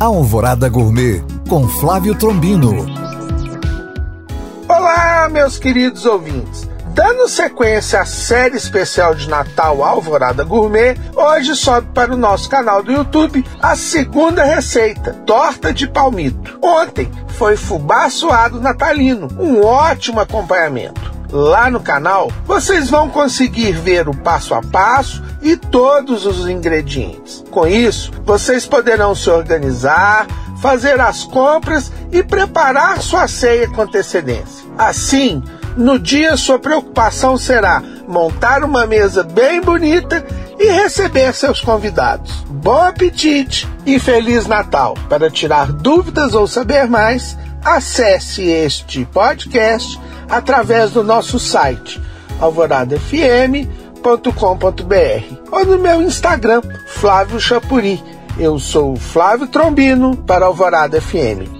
Alvorada Gourmet com Flávio Trombino. Olá, meus queridos ouvintes. Dando sequência à série especial de Natal Alvorada Gourmet, hoje sobe para o nosso canal do YouTube a segunda receita, torta de palmito. Ontem foi fubá suado natalino, um ótimo acompanhamento. Lá no canal vocês vão conseguir ver o passo a passo e todos os ingredientes. Com isso, vocês poderão se organizar, fazer as compras e preparar sua ceia com antecedência. Assim, no dia sua preocupação será montar uma mesa bem bonita e receber seus convidados. Bom apetite e feliz Natal! Para tirar dúvidas ou saber mais, acesse este podcast através do nosso site alvoradafm.com.br ou no meu Instagram, Flávio Chapuri. Eu sou Flávio Trombino para Alvorada FM.